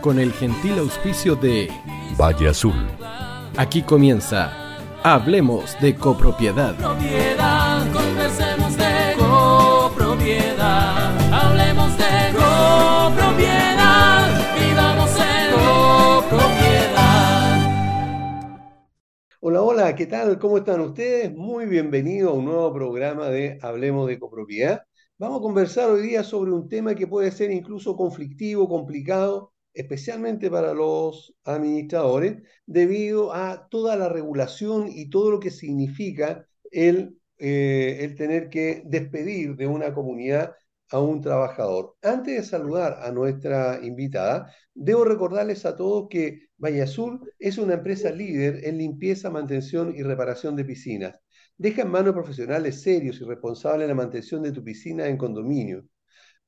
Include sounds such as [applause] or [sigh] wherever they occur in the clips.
con el gentil auspicio de Valle Azul. Aquí comienza Hablemos de copropiedad. Propiedad, conversemos de copropiedad. Hablemos de copropiedad. Vivamos en copropiedad. Hola, hola, ¿qué tal? ¿Cómo están ustedes? Muy bienvenido a un nuevo programa de Hablemos de copropiedad. Vamos a conversar hoy día sobre un tema que puede ser incluso conflictivo, complicado, especialmente para los administradores, debido a toda la regulación y todo lo que significa el, eh, el tener que despedir de una comunidad a un trabajador. Antes de saludar a nuestra invitada, debo recordarles a todos que Valle Azul es una empresa líder en limpieza, mantención y reparación de piscinas. Deja en manos profesionales serios y responsables la mantención de tu piscina en condominio.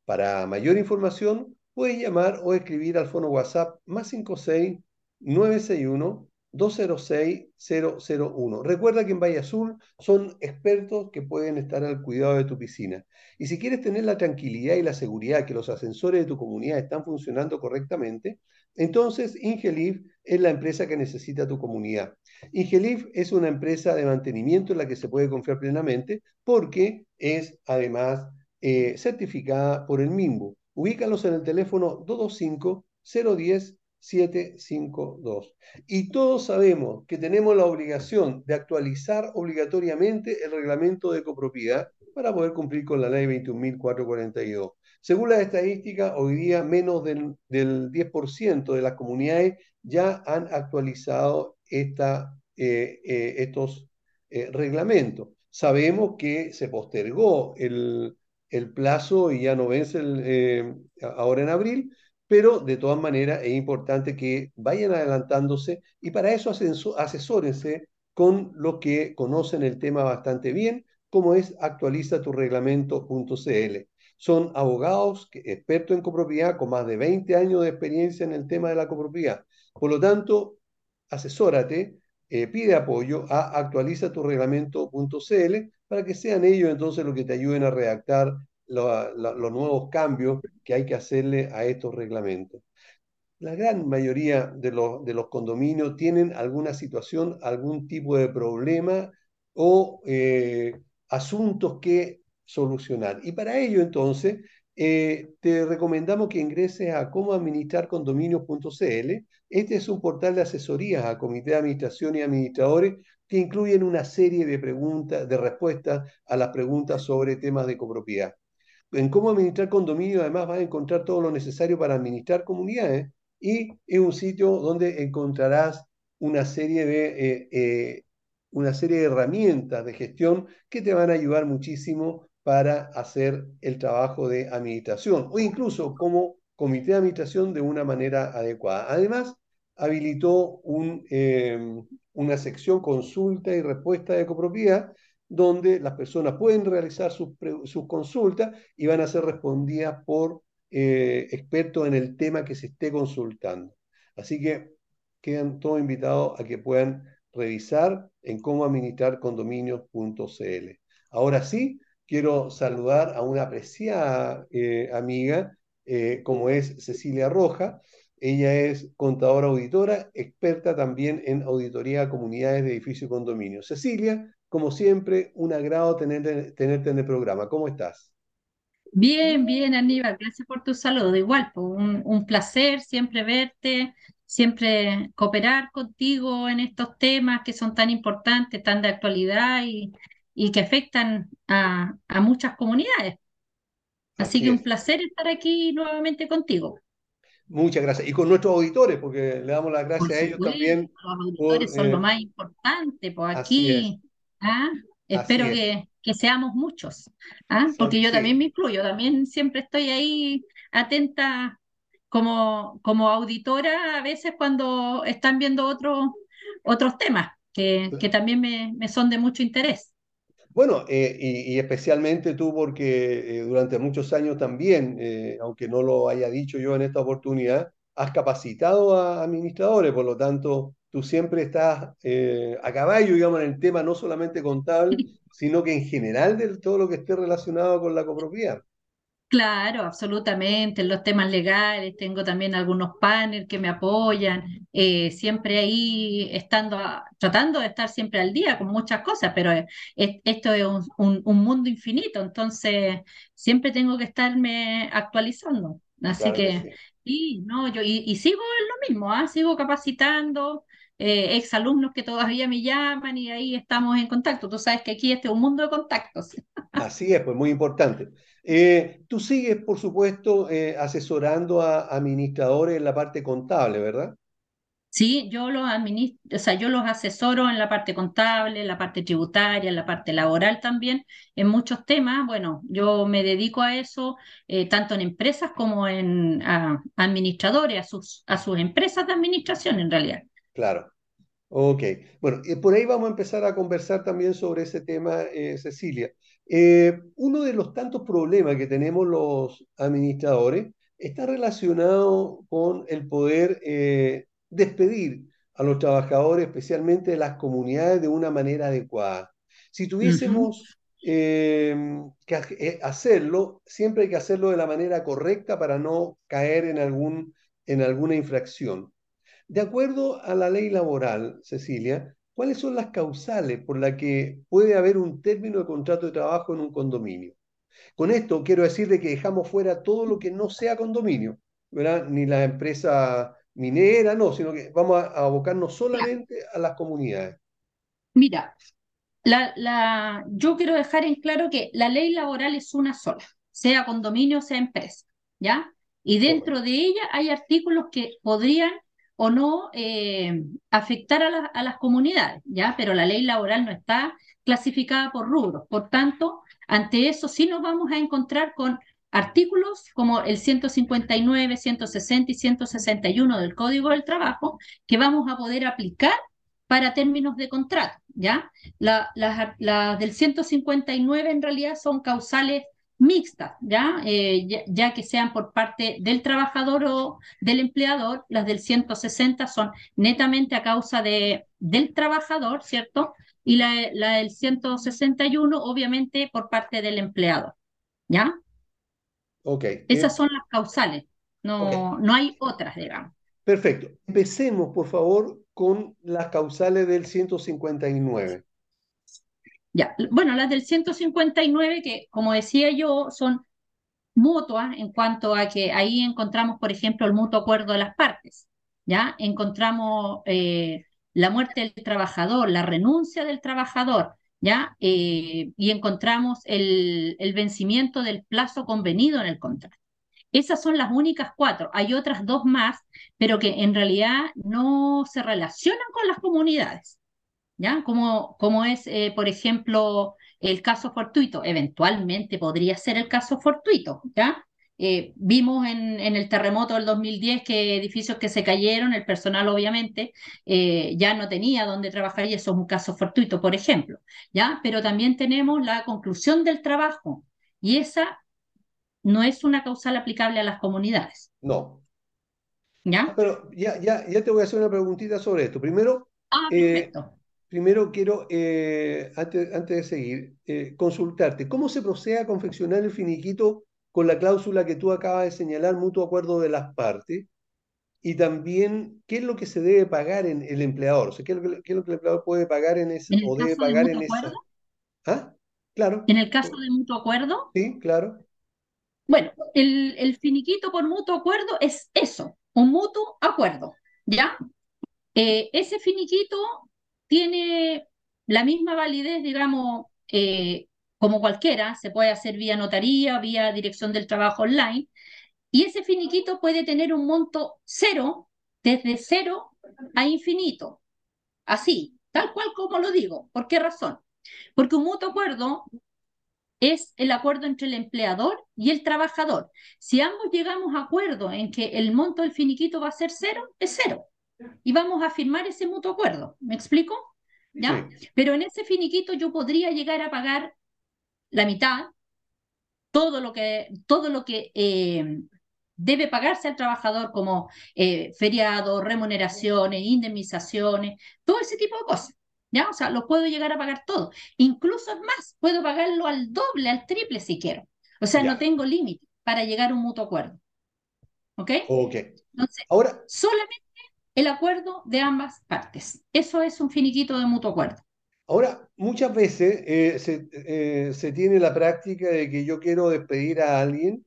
Para mayor información, puedes llamar o escribir al fono WhatsApp más 56 961 206 001. Recuerda que en Valle Azul son expertos que pueden estar al cuidado de tu piscina. Y si quieres tener la tranquilidad y la seguridad que los ascensores de tu comunidad están funcionando correctamente, entonces Ingelif es la empresa que necesita tu comunidad. Ingelif es una empresa de mantenimiento en la que se puede confiar plenamente porque es además eh, certificada por el MIMBU. Ubícalos en el teléfono 225-010-752. Y todos sabemos que tenemos la obligación de actualizar obligatoriamente el reglamento de copropiedad para poder cumplir con la ley 21.442. Según las estadísticas, hoy día menos del, del 10% de las comunidades ya han actualizado esta, eh, eh, estos eh, reglamentos. Sabemos que se postergó el, el plazo y ya no vence el, ahora en abril, pero de todas maneras es importante que vayan adelantándose y para eso asesórense con los que conocen el tema bastante bien, como es actualiza tu reglamento.cl. Son abogados expertos en copropiedad con más de 20 años de experiencia en el tema de la copropiedad. Por lo tanto, asesórate, eh, pide apoyo a actualiza tu reglamento.cl para que sean ellos entonces los que te ayuden a redactar los nuevos cambios que hay que hacerle a estos reglamentos. La gran mayoría de los, condominios tienen alguna situación, algún tipo de problema o eh, asuntos que solucionar. Y para ello entonces eh, te recomendamos que ingreses a comoadministrarcondominios.cl. Este es un portal de asesorías a comité de administración y administradores que incluyen una serie de preguntas, de respuestas a las preguntas sobre temas de copropiedad. En cómo administrar condominios, además, vas a encontrar todo lo necesario para administrar comunidades y es un sitio donde encontrarás una serie de, eh, eh, una serie de herramientas de gestión que te van a ayudar muchísimo para hacer el trabajo de administración o incluso como comité de administración de una manera adecuada. Además, habilitó em, una sección consulta y respuesta de copropiedad donde las personas pueden realizar sus, sus consultas y van a ser respondidas por eh, expertos en el tema que se esté consultando. Así que quedan todos invitados a que puedan revisar en cómo administrar condominios.cl. Ahora sí, quiero saludar a una apreciada eh, amiga eh, como es Cecilia Roja. Ella es contadora auditora, experta también en auditoría de comunidades de edificios y condominios. Cecilia, como siempre, un agrado tenerte, tenerte en el programa. ¿Cómo estás? Bien, bien, Aníbal, gracias por tu saludo. Igual, un, un placer siempre verte, siempre cooperar contigo en estos temas que son tan importantes, tan de actualidad y, y que afectan a, a muchas comunidades. Así, Así que un placer estar aquí nuevamente contigo. Muchas gracias. Y con nuestros auditores, porque le damos las Por gracias a ellos supuesto, también los por... auditores son lo eh, más importante, pues aquí, ¿ah? Espero es. que, que seamos muchos, ¿ah? Porque yo también me incluyo, también siempre estoy ahí atenta como, como auditora a veces cuando están viendo otros otros temas que, que también me, me son de mucho interés. Bueno, eh, y, y especialmente tú porque eh, durante muchos años también, eh, aunque no lo haya dicho yo en esta oportunidad, has capacitado a administradores, por lo tanto, tú siempre estás eh, a caballo, digamos, en el tema no solamente contable, [laughs] sino que en general de todo lo que esté relacionado con la copropiedad. Claro, absolutamente. En los temas legales tengo también algunos paneles que me apoyan, eh, siempre ahí estando, a- tratando de estar siempre al día con muchas cosas, pero eh, es- esto es un, un- un mundo infinito, entonces siempre tengo que estarme actualizando. Así Claro que que, sí. sí, no, yo y, y sigo en lo mismo, ¿ah? Sigo capacitando, eh, exalumnos que todavía me llaman y ahí estamos en contacto. Tú sabes que aquí este es un mundo de contactos. [laughs] Así es, pues muy importante. Eh, tú sigues, por supuesto, eh, asesorando a administradores en la parte contable, ¿verdad? Sí, yo los administro, o sea, yo los asesoro en la parte contable, en la parte tributaria, en la parte laboral también, en muchos temas. Bueno, yo me dedico a eso, eh, tanto en empresas como en administradores, a sus, a sus empresas de administración en realidad. Claro. Ok. Bueno, eh, por ahí vamos a empezar a conversar también sobre ese tema, eh, Cecilia. Eh, uno de los tantos problemas que tenemos los administradores está relacionado con el poder eh, despedir a los trabajadores, especialmente de las comunidades, de una manera adecuada. Si tuviésemos eh, que ha- hacerlo, siempre hay que hacerlo de la manera correcta para no caer en algún, en alguna infracción. De acuerdo a la ley laboral, Cecilia, ¿cuáles son las causales por las que puede haber un término de contrato de trabajo en un condominio? Con esto quiero decir de que dejamos fuera todo lo que no sea condominio, ¿verdad? Ni la empresa minera, no, sino que vamos a, abocarnos solamente a las comunidades. Mira, la, la, yo quiero dejar en claro que la ley laboral es una sola, sea condominio, sea empresa, ¿ya? Y dentro de ella hay artículos que podrían o no eh, afectar a, la- a las comunidades, ¿ya? Pero la ley laboral no está clasificada por rubros. Por tanto, ante eso sí nos vamos a encontrar con artículos como el 159, 160 y 161 del Código del Trabajo que vamos a poder aplicar para términos de contrato, ¿ya? La- las, las del 159 en realidad son causales mixtas, ¿ya? Eh, ya, ya que sean por parte del trabajador o del empleador, las del 160 son netamente a causa de, del trabajador, ¿cierto? Y la, la del 161 obviamente por parte del empleador, ¿ya? Ok, Esas eh, son las causales, no, no hay otras, digamos. perfecto. Empecemos, por favor, con las causales del 159. Bueno, las del 159 que como decía yo, son mutua en cuanto a que ahí encontramos, por ejemplo, el mutuo acuerdo de las partes, ¿ya? Encontramos eh, la muerte del trabajador, la renuncia del trabajador, ¿ya? Eh, y encontramos el, el vencimiento del plazo convenido en el contrato. Esas son las únicas cuatro. Hay otras dos más, pero que en realidad no se relacionan con las comunidades. ¿Ya? Como, como es, eh, por ejemplo, el caso fortuito. Eventualmente podría ser el caso fortuito, ¿ya? Eh, vimos en, en el terremoto del 2010 que edificios que se cayeron, el personal obviamente eh, ya no tenía dónde trabajar y eso es un caso fortuito, por ejemplo, ¿ya? Pero también tenemos la conclusión del trabajo y esa no es una causal aplicable a las comunidades, No. Ah, ¿ya? pero ya, ya, ya te voy a hacer una preguntita sobre esto. Primero, Ah, eh, perfecto. Primero quiero, eh, antes, antes de seguir, eh, consultarte, ¿cómo se procede a confeccionar el finiquito con la cláusula que tú acabas de señalar, mutuo acuerdo de las partes? Y también, ¿qué es lo que se debe pagar en el empleador? O sea, ¿qué es lo que, qué es lo que el empleador puede pagar en esa, En el o debe caso de pagar mutuo en? ¿Ah? Claro, en el caso de mutuo acuerdo, sí, claro, Bueno, el, el finiquito por mutuo acuerdo es eso, un mutuo acuerdo, ¿ya? Eh, ese finiquito tiene la misma validez, digamos, eh, como cualquiera, se puede hacer vía notaría, vía dirección del trabajo online, y ese finiquito puede tener un monto cero, desde cero a infinito, así, tal cual como lo digo. ¿Por qué razón? Porque un mutuo acuerdo es el acuerdo entre el empleador y el trabajador. Si ambos llegamos a acuerdo en que el monto del finiquito va a ser cero, es cero. Y vamos a firmar ese mutuo acuerdo. ¿Me explico? ¿Ya? sí, Pero en ese finiquito yo podría llegar a pagar la mitad, todo lo que, todo lo que eh, debe pagarse al trabajador como eh, feriados, remuneraciones, indemnizaciones, todo ese tipo de cosas. ¿Ya? O sea, lo puedo llegar a pagar todo. Incluso es más, puedo pagarlo al doble, al triple si quiero. O sea, no tengo límite. para llegar a un mutuo acuerdo. ¿Ok? Ok. Entonces, Ahora, solamente el acuerdo de ambas partes. Eso es un finiquito de mutuo acuerdo. ahora muchas veces eh, se, eh, se tiene la práctica de que yo quiero despedir a alguien,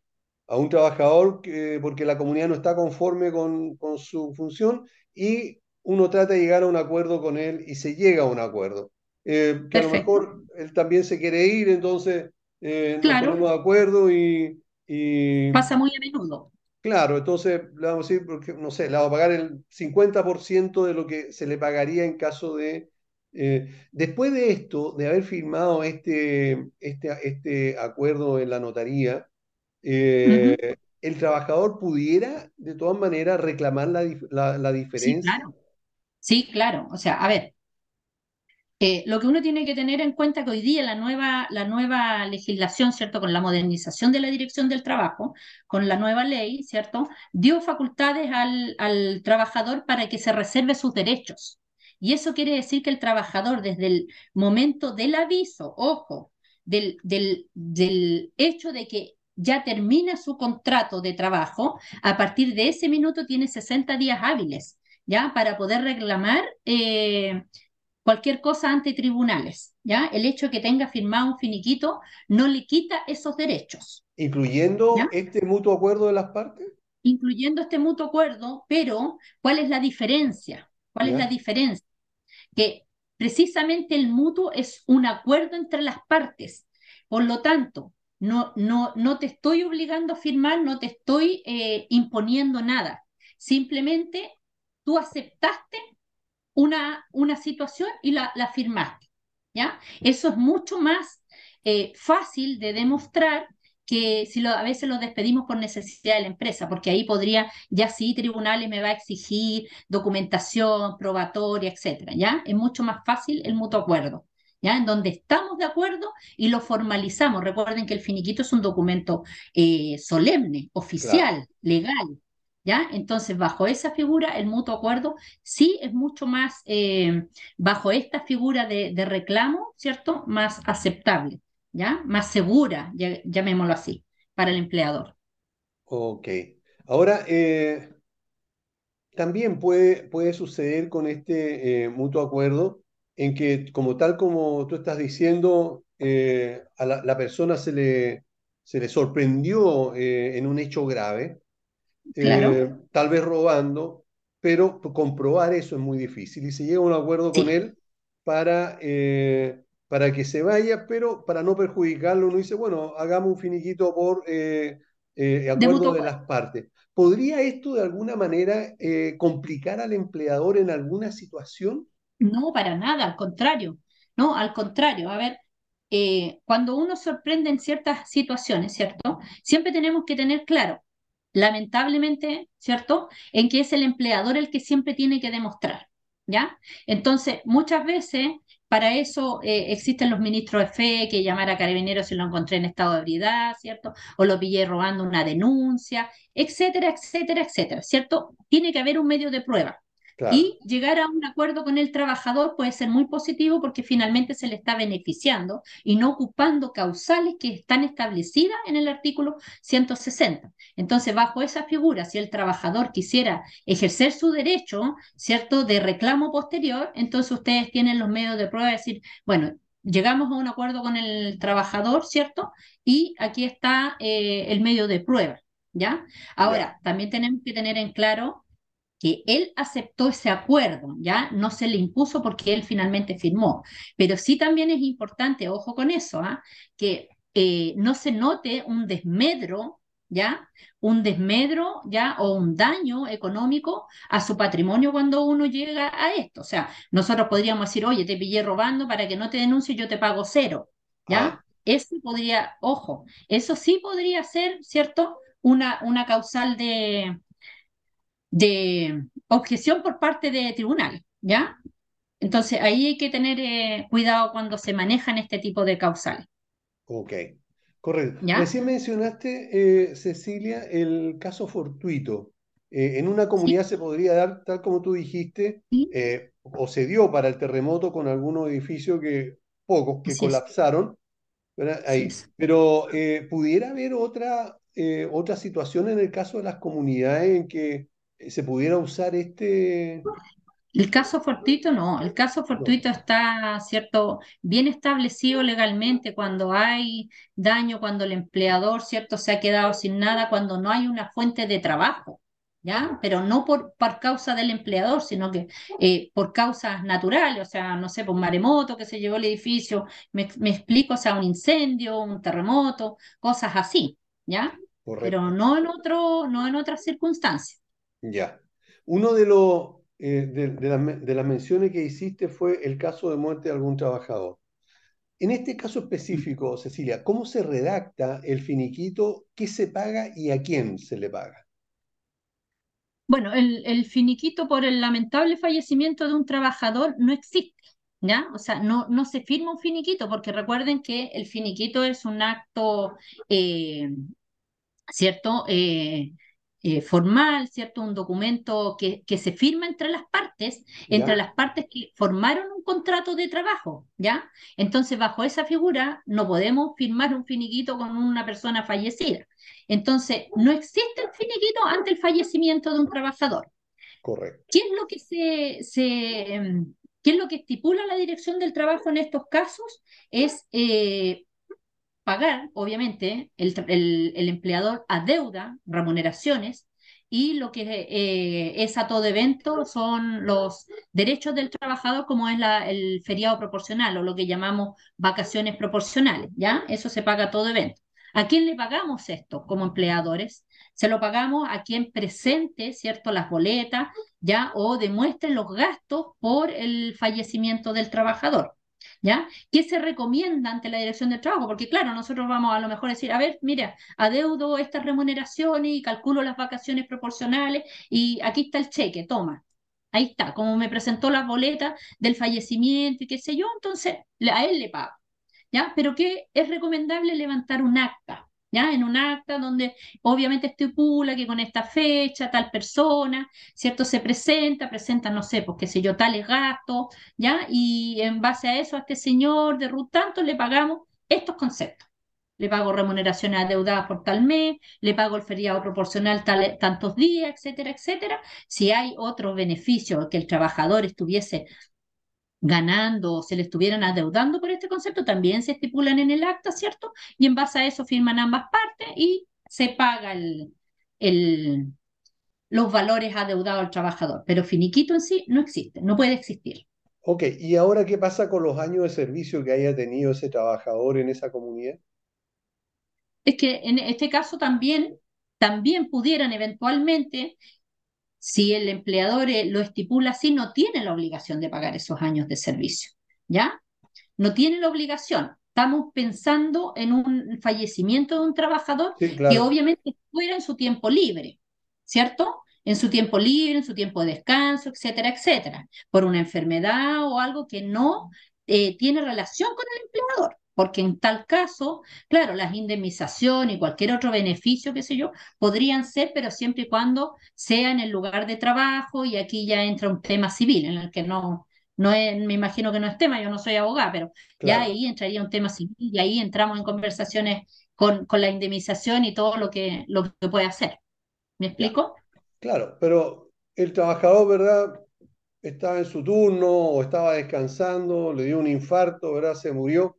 a un trabajador, que- porque la comunidad no está conforme con, con su función y uno trata de llegar a un acuerdo con él y se llega a un acuerdo. Eh, que a lo mejor él también se quiere ir, entonces eh, nos Claro. ponemos de acuerdo y, y Pasa muy a menudo. Claro, entonces le vamos a decir, porque, no sé, le vamos a pagar el 50% de lo que se le pagaría en caso de... eh, después de esto, de haber firmado este, este, este acuerdo en la notaría, eh, el trabajador pudiera de todas maneras reclamar la, la, la Sí, diferencia. claro. Sí, claro. O sea, a ver, eh, lo que uno tiene que tener en cuenta que hoy día la nueva, la nueva legislación, ¿cierto? Con la modernización de la Dirección del Trabajo, con la nueva ley, ¿cierto? Dio facultades al, trabajador para que se reserve sus derechos. Y eso quiere decir que el trabajador, desde el momento del aviso, ojo, del, del, del hecho de que ya termina su contrato de trabajo, a partir de ese minuto tiene 60 días hábiles, ¿ya? Para poder reclamar. eh, cualquier cosa ante tribunales, ¿ya? El hecho de que tenga firmado un finiquito no le quita esos derechos, Incluyendo ¿ya? este mutuo acuerdo de las partes, Incluyendo este mutuo acuerdo, pero ¿cuál es la diferencia? ¿Cuál es la diferencia? Que precisamente el mutuo es un acuerdo entre las partes. Por lo tanto, no, no, no te estoy obligando a firmar, no te estoy eh, imponiendo nada. Simplemente tú aceptaste una, una situación y la, la firmaste, ¿ya? Eso es mucho más eh, fácil de demostrar que si lo, a veces lo despedimos por necesidad de la empresa, porque ahí podría, ya sí, tribunales me va a exigir documentación probatoria, etcétera, ¿ya? Es mucho más fácil el mutuo acuerdo. ¿Ya? En donde estamos de acuerdo y lo formalizamos. Recuerden que el finiquito es un documento eh, solemne, Claro. oficial, legal, ¿ya? Entonces, bajo esa figura, el mutuo acuerdo sí es mucho más, eh, bajo esta figura de, reclamo, ¿cierto? Más aceptable, ¿ya? Más segura, llamémoslo así, para el empleador. Ok. Ahora, eh, También puede, puede suceder con este eh, mutuo acuerdo en que, como tal como tú estás diciendo, a la, la persona se le, se le sorprendió en un hecho grave, Claro, eh, tal vez robando, pero comprobar eso es muy difícil y se llega a un acuerdo con él para, eh, para que se vaya, pero para no perjudicarlo, uno dice, bueno, hagamos un finiquito por eh, de acuerdo de las partes. ¿Podría esto de alguna manera complicar al empleador en alguna situación? No, para nada, al contrario. No, al contrario. A ver, eh, cuando uno sorprende en ciertas situaciones, ¿cierto? Siempre tenemos que tener claro, lamentablemente, ¿cierto? En que es el empleador el que siempre tiene que demostrar, ¿ya? Entonces, muchas veces, para eso eh, existen los ministros de fe, que llamar a carabineros si lo encontré en estado de ebriedad, ¿cierto? O lo pillé robando una denuncia, etcétera, etcétera, etcétera, ¿cierto? Tiene que haber un medio de prueba. Claro, Y llegar a un acuerdo con el trabajador puede ser muy positivo porque finalmente se le está beneficiando y no ocupando causales que están establecidas en el artículo 160. Entonces, bajo esa figura, si el trabajador quisiera ejercer su derecho, ¿cierto?, de reclamo posterior, entonces ustedes tienen los medios de prueba de decir, bueno, llegamos a un acuerdo con el trabajador, ¿cierto? Y aquí está eh, el medio de prueba, ¿ya? ya, Ahora, también tenemos que tener en claro que él aceptó ese acuerdo, ¿ya? No se le impuso porque él finalmente firmó. Pero sí también es importante, ojo con eso, ¿ah? Que eh, no se note un desmedro, ¿ya? Un desmedro, ¿ya? O un daño económico a su patrimonio cuando uno llega a esto. O sea, nosotros podríamos decir, oye, te pillé robando para que no te denuncie, yo te pago cero, ¿ya? ah, Eso podría, ojo, eso sí podría ser, ¿cierto? Una, una causal de de objeción por parte de tribunal, ¿ya? Entonces ahí hay que tener eh, cuidado cuando se manejan este tipo de causales, ok, correcto. ¿ya? Recién mencionaste, eh, Cecilia, el caso fortuito. Eh, en una Sí, comunidad se podría dar, tal como tú dijiste, sí, o se dio para el terremoto con algunos edificios que, pocos, que es, colapsaron, Ahí. Pero pudiera haber otra, otra situación en el caso de las comunidades en que se pudiera usar este... El caso fortuito no, el caso fortuito está, cierto, bien establecido legalmente cuando hay daño, cuando el empleador, cierto, se ha quedado sin nada, cuando no hay una fuente de trabajo, ¿ya? Pero no por, por causa del empleador, sino que eh, por causas naturales, o sea, no sé, por un maremoto que se llevó el edificio, me, me explico, o sea, un incendio, un terremoto, cosas así, ¿ya? Correcto. Pero no en otro, no en otras circunstancias. Ya. Uno de los eh, de, las, menciones que hiciste fue el caso de muerte de algún trabajador. En este caso específico, Cecilia, ¿cómo se redacta el finiquito? ¿Qué se paga y a quién se le paga? Bueno, el, el finiquito por el lamentable fallecimiento de un trabajador no existe, ¿ya? O sea, no, no se firma un finiquito, porque recuerden que el finiquito es un acto, eh, ¿cierto? Eh, eh, formal, ¿cierto? Un documento que, que se firma entre las partes, entre las partes que formaron un contrato de trabajo, ¿ya? Entonces, bajo esa figura, no podemos firmar un finiquito con una persona fallecida. Entonces, no existe el finiquito ante el fallecimiento de un trabajador. Correcto. ¿Qué es lo que se, se, em, qué es lo que estipula la Dirección del Trabajo en estos casos? Es eh, pagar, obviamente, el, el- el empleador adeuda remuneraciones y lo que eh, es a todo evento son los derechos del trabajador, como es la, el feriado proporcional o lo que llamamos vacaciones proporcionales, ¿ya? Eso se paga a todo evento. ¿A quién le pagamos esto como empleadores? Se lo pagamos a quien presente, ¿cierto?, las boletas, ¿ya? O demuestre los gastos por el fallecimiento del trabajador. ¿Ya? ¿Qué se recomienda ante la dirección del trabajo? Porque claro, nosotros vamos a lo mejor decir, a ver, mira, adeudo estas remuneraciones y calculo las vacaciones proporcionales y aquí está el cheque, toma. Ahí está, como me presentó las boletas del fallecimiento y qué sé yo, entonces a él le pago. ¿Ya? Pero que es recomendable levantar un acta, ¿ya? En un acta donde obviamente estipula que con esta fecha tal persona, ¿cierto? Se presenta, presenta, no sé, pues qué sé yo, tales gastos, ¿ya? Y en base a eso, a este señor de RUT tanto le pagamos estos conceptos. Le pago remuneraciones adeudadas por tal mes, le pago el feriado proporcional tal- tantos días, etcétera, etcétera. Si hay otros beneficios que el trabajador estuviese ganando o se le estuvieran adeudando por este concepto, también se estipulan en el acta, ¿cierto? Y en base a eso firman ambas partes y se paga el, el, los valores adeudados al trabajador. Pero finiquito en sí no existe, no puede existir. Ok, ¿y ahora qué pasa con los años de servicio que haya tenido ese trabajador en esa comunidad? Es que en este caso también, también pudieran eventualmente, si el empleador eh, lo estipula así, no tiene la obligación de pagar esos años de servicio, ¿ya? No tiene la obligación. Estamos pensando en un fallecimiento de un trabajador Sí, que obviamente fuera en su tiempo libre, ¿cierto? En su tiempo libre, en su tiempo de descanso, etcétera, etcétera, por una enfermedad o algo que no eh, tiene relación con el empleador, porque en tal caso, claro, las indemnizaciones y cualquier otro beneficio, qué sé yo, podrían ser, pero siempre y cuando sea en el lugar de trabajo y aquí ya entra un tema civil en el que no, no es, me imagino que no es tema, yo no soy abogada, pero ya ahí entraría un tema civil y ahí entramos en conversaciones con, con la indemnización y todo lo que, lo que puede hacer. ¿Me explico? claro, pero el trabajador, ¿verdad? Estaba en su turno o estaba descansando, le dio un infarto, ¿verdad? Se murió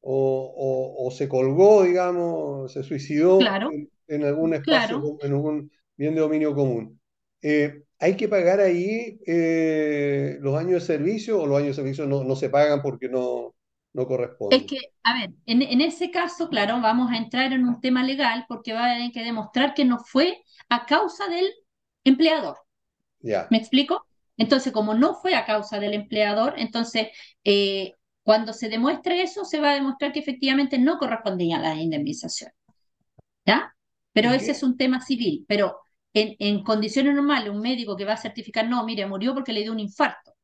o, o- o se colgó, digamos, se suicidó Claro, en, en algún espacio, claro. en algún bien de dominio común. Eh, ¿hay que pagar ahí eh, los años de servicio o los años de servicio no, no se pagan porque no, no Es corresponden? que, a ver, en, en ese caso, claro, vamos a entrar en un tema legal porque va a tener que demostrar que no fue a causa del empleador. Ya, ¿Me explico? Entonces, como no fue a causa del empleador, entonces, eh, cuando se demuestre eso, se va a demostrar que efectivamente no correspondía a la indemnización, ¿ya? Pero ¿y ese es un tema civil. Pero en, en condiciones normales, un médico que va a certificar, no, mire, murió porque le dio un infarto,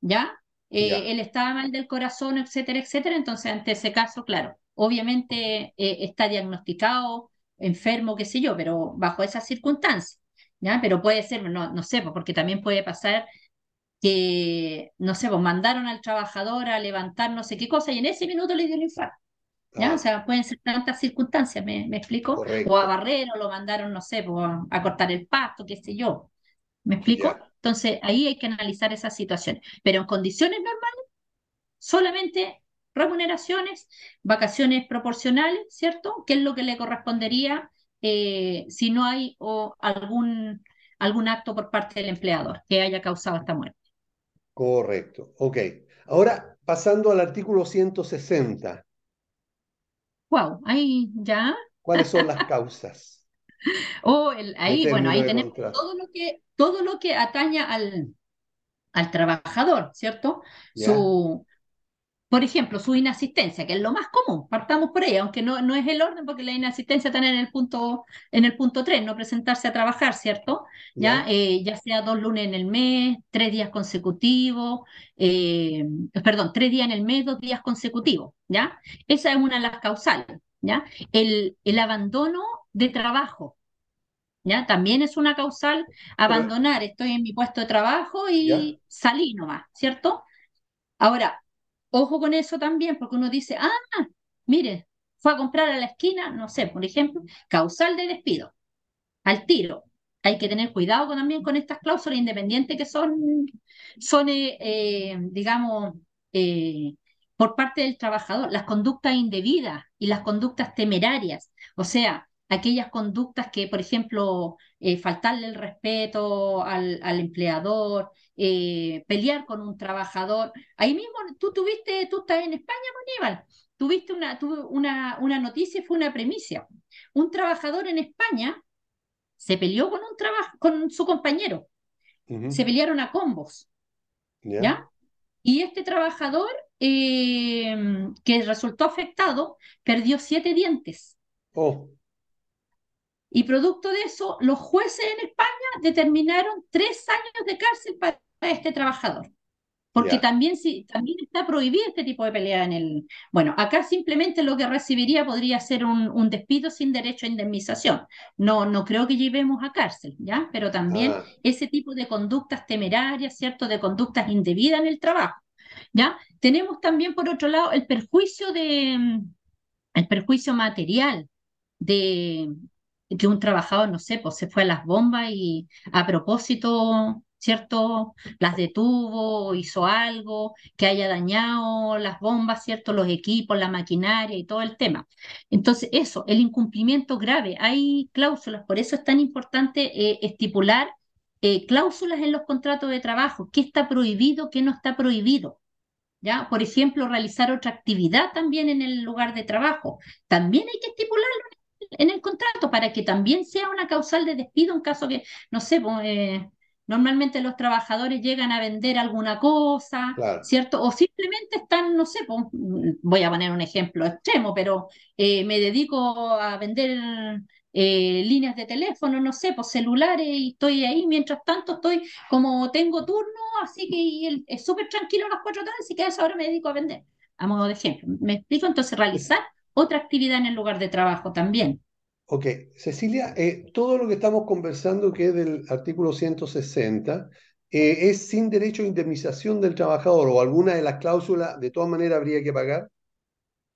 ¿ya? Eh, él estaba mal del corazón, etcétera, etcétera. Entonces, ante ese caso, claro, obviamente eh, está diagnosticado, enfermo, qué sé yo, pero bajo esas circunstancias, ¿ya? Pero puede ser, no, no sé, porque también puede pasar que, no sé, pues mandaron al trabajador a levantar no sé qué cosa y en ese minuto le dio el infarto. ¿ya? Ah, O sea, pueden ser tantas circunstancias, ¿me, me explico? O a correcto. barrer, o lo mandaron, no sé, pues, a, a cortar el pasto, qué sé yo. ¿Me explico? Ya, Entonces, ahí hay que analizar esas situaciones. Pero en condiciones normales, solamente remuneraciones, vacaciones proporcionales, ¿cierto? ¿Qué es lo que le correspondería eh, si no hay o algún, algún acto por parte del empleador que haya causado esta muerte? Correcto. Ok. Ahora, pasando al artículo 160, Wow, ahí ya. ¿cuáles son las causas [laughs] O el, ahí, bueno, término ahí tenemos contrato? todo lo que, todo lo que ataña al, al trabajador, ¿cierto? ¿Ya? Su, por ejemplo, su inasistencia, que es lo más común, partamos por ahí, aunque no, no es el orden, porque la inasistencia está en el punto, en el punto 3, no presentarse a trabajar, ¿cierto? Ya, ¿Ya? Eh, ya sea dos lunes en el mes, tres días consecutivos, eh, perdón, tres días en el mes, dos días consecutivos, ¿ya? Esa es una de las causales, ¿ya? El, el abandono de trabajo, ¿ya? También es una causal, abandonar, estoy en mi puesto de trabajo ¿ya? y salí nomás, ¿cierto? Ahora, ojo con eso también, porque uno dice, ah, mire, fue a comprar a la esquina, no sé, por ejemplo, causal de despido, al tiro. Hay que tener cuidado también con estas cláusulas independientes que son, son eh, eh, digamos, eh, por parte del trabajador, las conductas indebidas y las conductas temerarias, o sea, aquellas conductas que, por ejemplo, eh, faltarle el respeto al, al empleador, eh, pelear con un trabajador. Ahí mismo, tú tuviste, tú estás en España, Aníbal, tuviste una, tuve una, una noticia, y fue una premisa. Un trabajador en España se peleó con un trabajo, con su compañero, se pelearon a combos, ¿Ya? ¿ya? Y este trabajador eh, que resultó afectado perdió siete dientes. Oh, Y producto de eso, los jueces en España determinaron tres años de cárcel para este trabajador. Porque también, si, también está prohibido este tipo de pelea en el... Bueno, acá simplemente lo que recibiría podría ser un, un despido sin derecho a indemnización. No, no creo que llevemos a cárcel, ¿ya? Pero también Ah, ese tipo de conductas temerarias, ¿cierto? De conductas indebidas en el trabajo, ¿ya? Tenemos también, por otro lado, el perjuicio de, el perjuicio material de que un trabajador, no sé, pues se fue a las bombas y a propósito, ¿cierto? Las detuvo, hizo algo que haya dañado las bombas, ¿cierto? Los equipos, la maquinaria y todo el tema. Entonces, eso, el incumplimiento grave, hay cláusulas, por eso es tan importante eh, estipular eh, cláusulas en los contratos de trabajo, qué está prohibido, qué no está prohibido. ¿Ya? Por ejemplo, realizar otra actividad también en el lugar de trabajo. También hay que estipularlo en el contrato para que también sea una causal de despido en caso que, no sé, pues, eh, normalmente los trabajadores llegan a vender alguna cosa, claro. ¿cierto? O simplemente están, no sé, pues, voy a poner un ejemplo extremo, pero eh, me dedico a vender eh, líneas de teléfono, no sé, pues celulares y estoy ahí, mientras tanto estoy, como tengo turno, así que y el- es súper tranquilo a las cuatro tardes, así que a esa hora me dedico a vender, a modo de ejemplo. ¿Me explico? Entonces, realizar otra actividad en el lugar de trabajo también. Ok, Cecilia, eh, todo lo que estamos conversando que es del artículo 160 eh, es sin derecho a indemnización del trabajador o alguna de las cláusulas de todas maneras habría que pagar.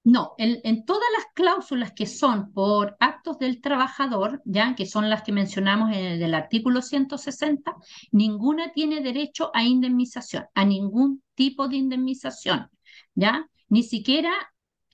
No, en, todas las cláusulas que son por actos del trabajador, ya que son las que mencionamos en el del artículo 160, ninguna tiene derecho a indemnización, a ningún tipo de indemnización, ya, ni siquiera,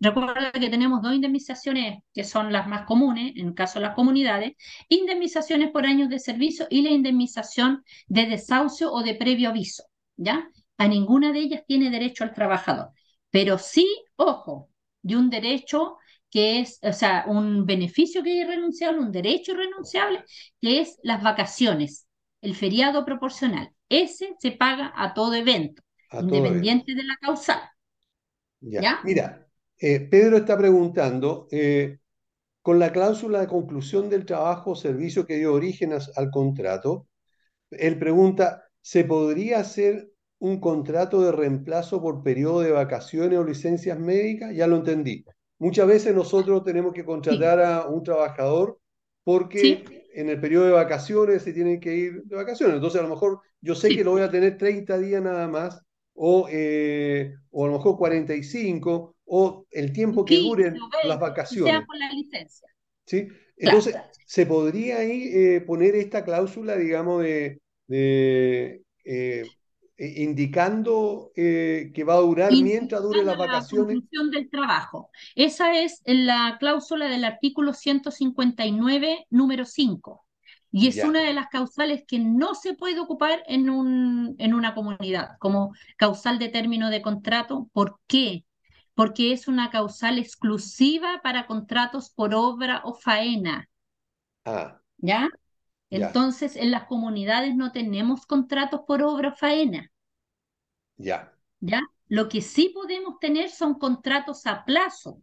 recuerda que tenemos dos indemnizaciones que son las más comunes, en el caso de las comunidades, indemnizaciones por años de servicio y la indemnización de desahucio o de previo aviso, ya, a ninguna de ellas tiene derecho el trabajador, pero sí, ojo de un derecho que es, o sea, un beneficio que es irrenunciable, un derecho irrenunciable, que es las vacaciones, el feriado proporcional. Ese se paga a todo evento, A todo evento. independiente de la causal, Ya. ¿ya? Mira, eh, Pedro está preguntando, eh, con la cláusula de conclusión del trabajo o servicio que dio origen al contrato, él pregunta, ¿se podría hacer un contrato de reemplazo por periodo de vacaciones o licencias médicas? Ya lo entendí. Muchas veces nosotros tenemos que Sí, contratar a un trabajador sí, porque en el periodo de vacaciones se tienen que ir de vacaciones. Entonces, a lo mejor yo sé que lo voy a tener 30 días nada más o, eh, o a lo mejor 45 o el tiempo que 15 duren las 20, sea vacaciones. con la licencia. ¿sí? Claro. Entonces, ¿se podría ahí eh, poner esta cláusula, digamos, de, de, eh, eh, indicando eh, que va a durar mientras duren las la vacaciones? conclusión del trabajo. Esa es la cláusula del artículo 159, número 5. Y es una de las causales que no se puede ocupar en un, en una comunidad como causal de término de contrato. ¿Por qué? Porque es una causal exclusiva para contratos por obra o faena, Ah, ¿ya? Ya. Entonces, en las comunidades no tenemos contratos por obra o faena. ya, ¿ya? Lo que sí podemos tener son contratos a plazo,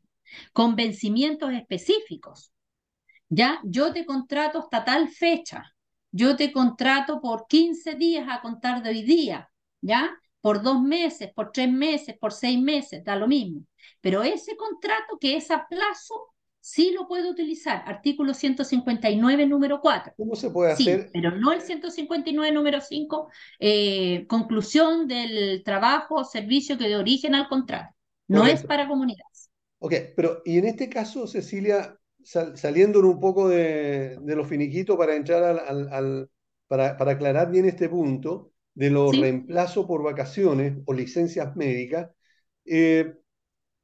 con vencimientos específicos, ¿ya? Yo te contrato hasta tal fecha, yo te contrato por 15 días a contar de hoy día, ¿ya? Por dos meses, por tres meses, por seis meses, da lo mismo. Pero ese contrato que es a plazo, sí lo puedo utilizar. Artículo 159, número 4. ¿Cómo se puede Sí, hacer? pero no el 159, número 5, eh, conclusión del trabajo o servicio que de origen al contrato. No es para comunidades. Ok, pero y en este caso, Cecilia, sal- saliendo un poco de, de los finiquitos para entrar al, al- al- para, para aclarar bien este punto de los Sí. reemplazos por vacaciones o licencias médicas, eh,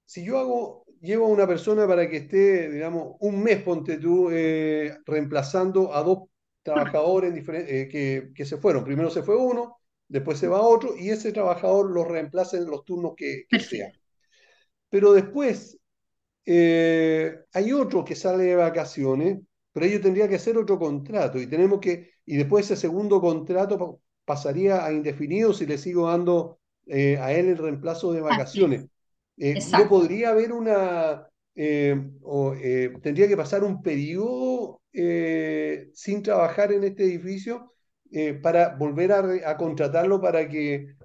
si yo hago, llevo a una persona para que esté, digamos, un mes, ponte tú, eh, reemplazando a dos trabajadores eh, que, que se fueron. Primero se fue uno, después se va otro, y ese trabajador los reemplaza en los turnos que, que sea. Pero después eh, hay otro que sale de vacaciones, pero ello tendría que hacer otro contrato y tenemos que, y después ese segundo contrato pa- pasaría a indefinido si le sigo dando eh, a él el reemplazo de vacaciones. Eh, no podría haber una, eh, o, tendría que pasar un periodo eh, sin trabajar en este edificio para volver a, contratarlo para que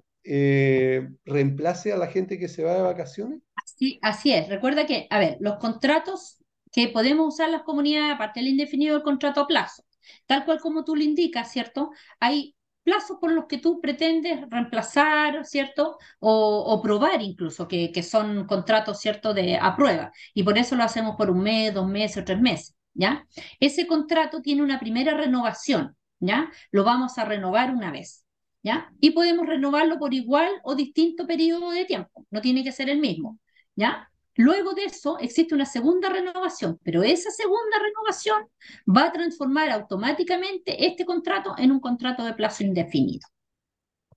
reemplace a la gente que se va de vacaciones. Así, así es. Recuerda que, a ver, los contratos que podemos usar las comunidades, aparte del indefinido del contrato a plazo, tal cual como tú le indicas, ¿cierto? Hay plazos por los que tú pretendes reemplazar, ¿cierto? O, probar incluso, que, que son contratos, ¿cierto? De a prueba. Y por eso lo hacemos por un mes, dos meses o tres meses, ¿ya? Ese contrato tiene una primera renovación, ¿ya? Lo vamos a renovar una vez. ¿Ya? Y podemos renovarlo por igual o distinto periodo de tiempo, no tiene que ser el mismo. ¿Ya? Luego de eso existe una segunda renovación, pero esa segunda renovación va a transformar automáticamente este contrato en un contrato de plazo indefinido.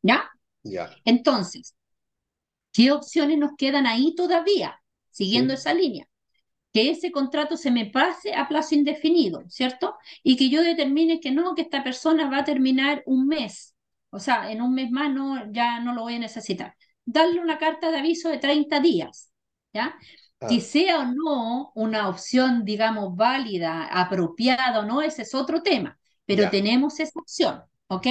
¿Ya? Entonces, ¿qué opciones nos quedan ahí todavía? Siguiendo Sí. esa línea. Que ese contrato se me pase a plazo indefinido, ¿cierto? Y que yo determine que no, que esta persona va a terminar un mes. O sea, en un mes más no, ya no lo voy a necesitar. Darle una carta de aviso de 30 días, ¿ya? Ah, Que sea o no una opción, digamos, válida, apropiada o no, ese es otro tema. Pero Ya. tenemos esa opción, ¿ok?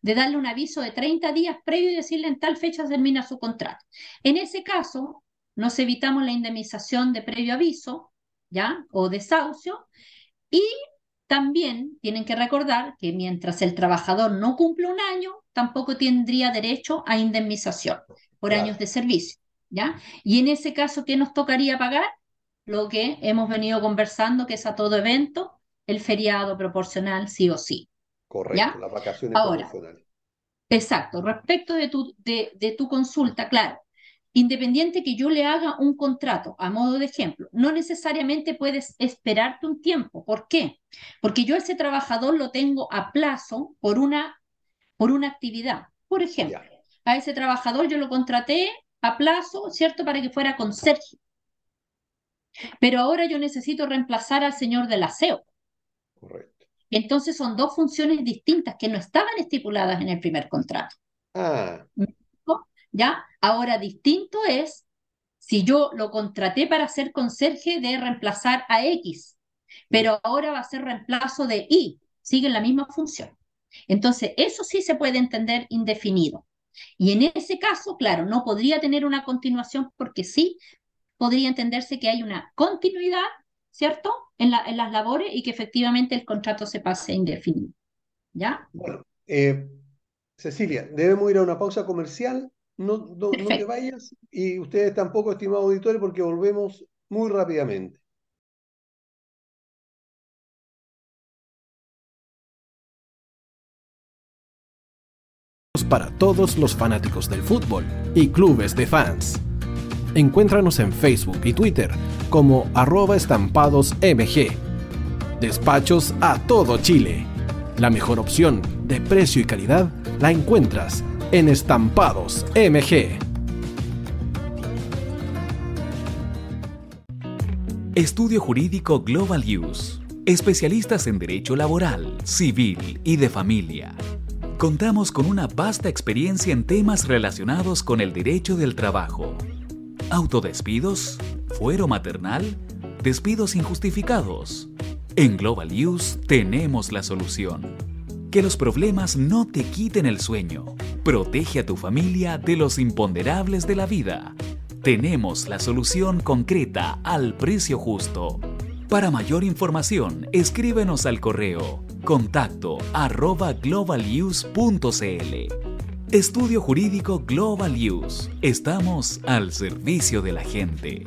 De darle un aviso de 30 días previo y decirle en tal fecha termina su contrato. En ese caso, nos evitamos la indemnización de previo aviso, ¿ya? O desahucio. Y también tienen que recordar que mientras el trabajador no cumple un año, tampoco tendría derecho a indemnización por Claro. años de servicio, ¿ya? Y en ese caso, ¿qué nos tocaría pagar? Lo que hemos venido conversando, que es a todo evento, el feriado proporcional sí o sí. correcto, ¿Ya? las vacaciones Ahora, proporcionales. Exacto, respecto de tu, de, de tu consulta, claro, independiente que yo le haga un contrato, a modo de ejemplo, no necesariamente puedes esperarte un tiempo. ¿Por qué? Porque yo a ese trabajador lo tengo a plazo por una, por una actividad. Por ejemplo, Ya, a ese trabajador yo lo contraté a plazo, ¿cierto? Para que fuera conserje. Pero ahora yo necesito reemplazar al señor del aseo. correcto. Entonces son dos funciones distintas que no estaban estipuladas en el primer contrato. Ah, ¿Ya? Ahora, distinto es si yo lo contraté para ser conserje de reemplazar a X, pero ahora va a ser reemplazo de Y, sigue la misma función. Entonces, eso sí se puede entender indefinido. Y en ese caso, claro, no podría tener una continuación porque sí podría entenderse que hay una continuidad, ¿cierto? En la- en las labores y que efectivamente el contrato se pase indefinido. ¿Ya? bueno, eh, Cecilia, debemos ir a una pausa comercial No, no, no te vayas y ustedes tampoco, estimados auditores, porque volvemos muy rápidamente. Para todos los fanáticos del fútbol y clubes de fans. Encuéntranos en Facebook y Twitter como arroba estampadosmg. Despachos a todo Chile. La mejor opción de precio y calidad la encuentras en Estampados MG. Estudio Jurídico Global Use. Especialistas en Derecho Laboral, Civil y de Familia. Contamos con una vasta experiencia en temas relacionados con el derecho del trabajo. Autodespidos, fuero maternal, despidos injustificados. En Global Use tenemos la solución. Que los problemas no te quiten el sueño. Protege a tu familia de los imponderables de la vida. Tenemos la solución concreta al precio justo. Para mayor información, escríbenos al correo contacto arroba globaluse.cl. Estudio Jurídico Global Use. Estamos al servicio de la gente.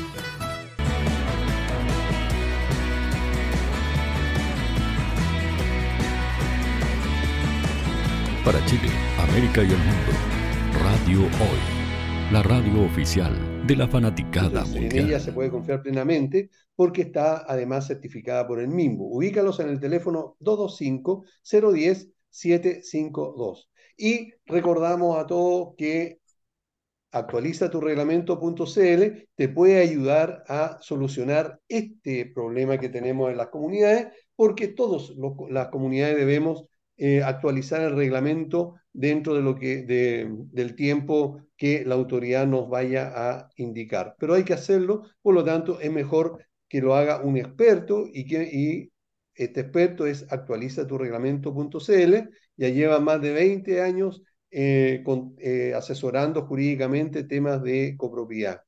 para Chile, América y el mundo. Radio Hoy, la radio oficial de la fanaticada mundial. En ella se puede confiar plenamente porque está además certificada por el MIMBU. Ubícalos en el teléfono 225-010-752. Y recordamos a todos que actualiza tu reglamento.cl te puede ayudar a solucionar este problema que tenemos en las comunidades, porque todas las comunidades debemos eh, actualizar el reglamento dentro de lo que, del tiempo que la autoridad nos vaya a indicar. Pero hay que hacerlo, por lo tanto, es mejor que lo haga un experto y que y este experto es actualiza tu reglamento.cl, ya lleva más de 20 años eh, eh, asesorando jurídicamente temas de copropiedad.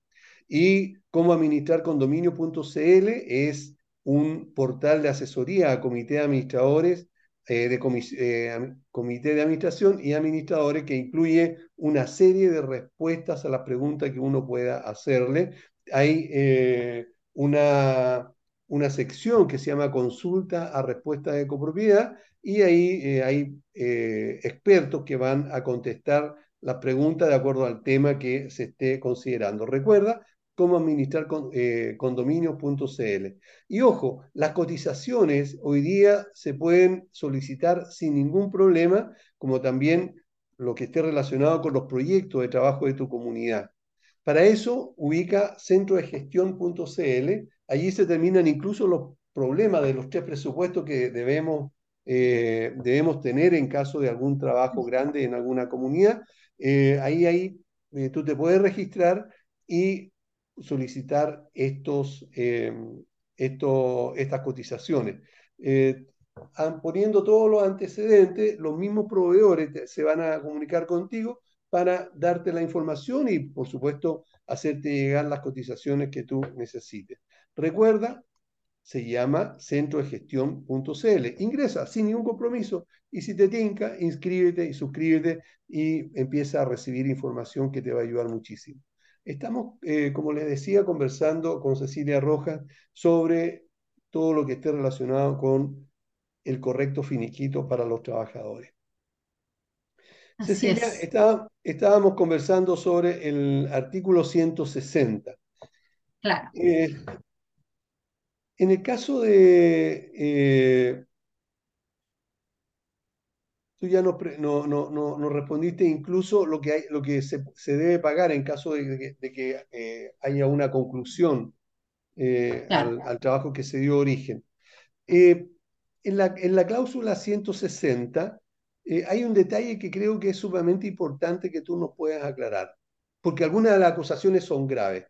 Y cómo administrar condominio.cl es un portal de asesoría a comité de administradores, eh, de comité de administración y administradores que incluye una serie de respuestas a las preguntas que uno pueda hacerle. Hay una una sección que se llama Consulta a Respuesta de Copropiedad y ahí eh, hay eh, expertos que van a contestar las preguntas de acuerdo al tema que se esté considerando. Recuerda cómo administrar con, eh, condominios.cl. Y ojo, las cotizaciones hoy día se pueden solicitar sin ningún problema, como también lo que esté relacionado con los proyectos de trabajo de tu comunidad. Para eso, ubica centrodegestión.cl allí se terminan incluso los problemas de los tres presupuestos que debemos, eh, debemos tener en caso de algún trabajo grande en alguna comunidad. Eh, ahí, ahí tú te puedes registrar y solicitar estos, estos, estas cotizaciones. poniendo todos los antecedentes, los mismos proveedores se van a comunicar contigo para darte la información y, por supuesto, hacerte llegar las cotizaciones que tú necesites. Recuerda, se llama centrodegestión.cl. Ingresa sin ningún compromiso y si te tinca, inscríbete y suscríbete y empieza a recibir información que te va a ayudar muchísimo. Estamos, eh, como les decía, conversando con Cecilia Rojas sobre todo lo que esté relacionado con el correcto finiquito para los trabajadores. Cecilia, estábamos conversando sobre el artículo 160. Claro. Eh, en el caso de... Eh, tú ya nos, no, no, respondiste incluso lo que, hay, lo que se, debe pagar en caso de, que eh, haya una conclusión eh, al, trabajo que se dio origen. en, la, en la cláusula 160 hay un detalle que creo que es sumamente importante que tú nos puedas aclarar, porque algunas de las acusaciones son graves.